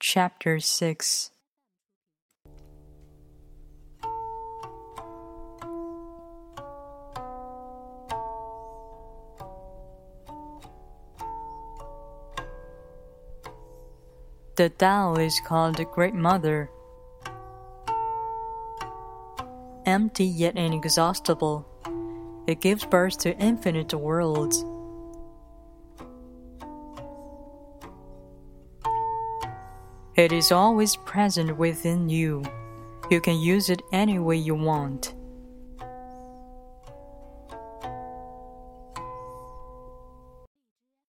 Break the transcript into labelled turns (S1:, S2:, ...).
S1: Chapter 6 The Tao is called the Great Mother. Empty yet inexhaustible, it gives birth to infinite worlds. It is always present within you. You can use it any way you want.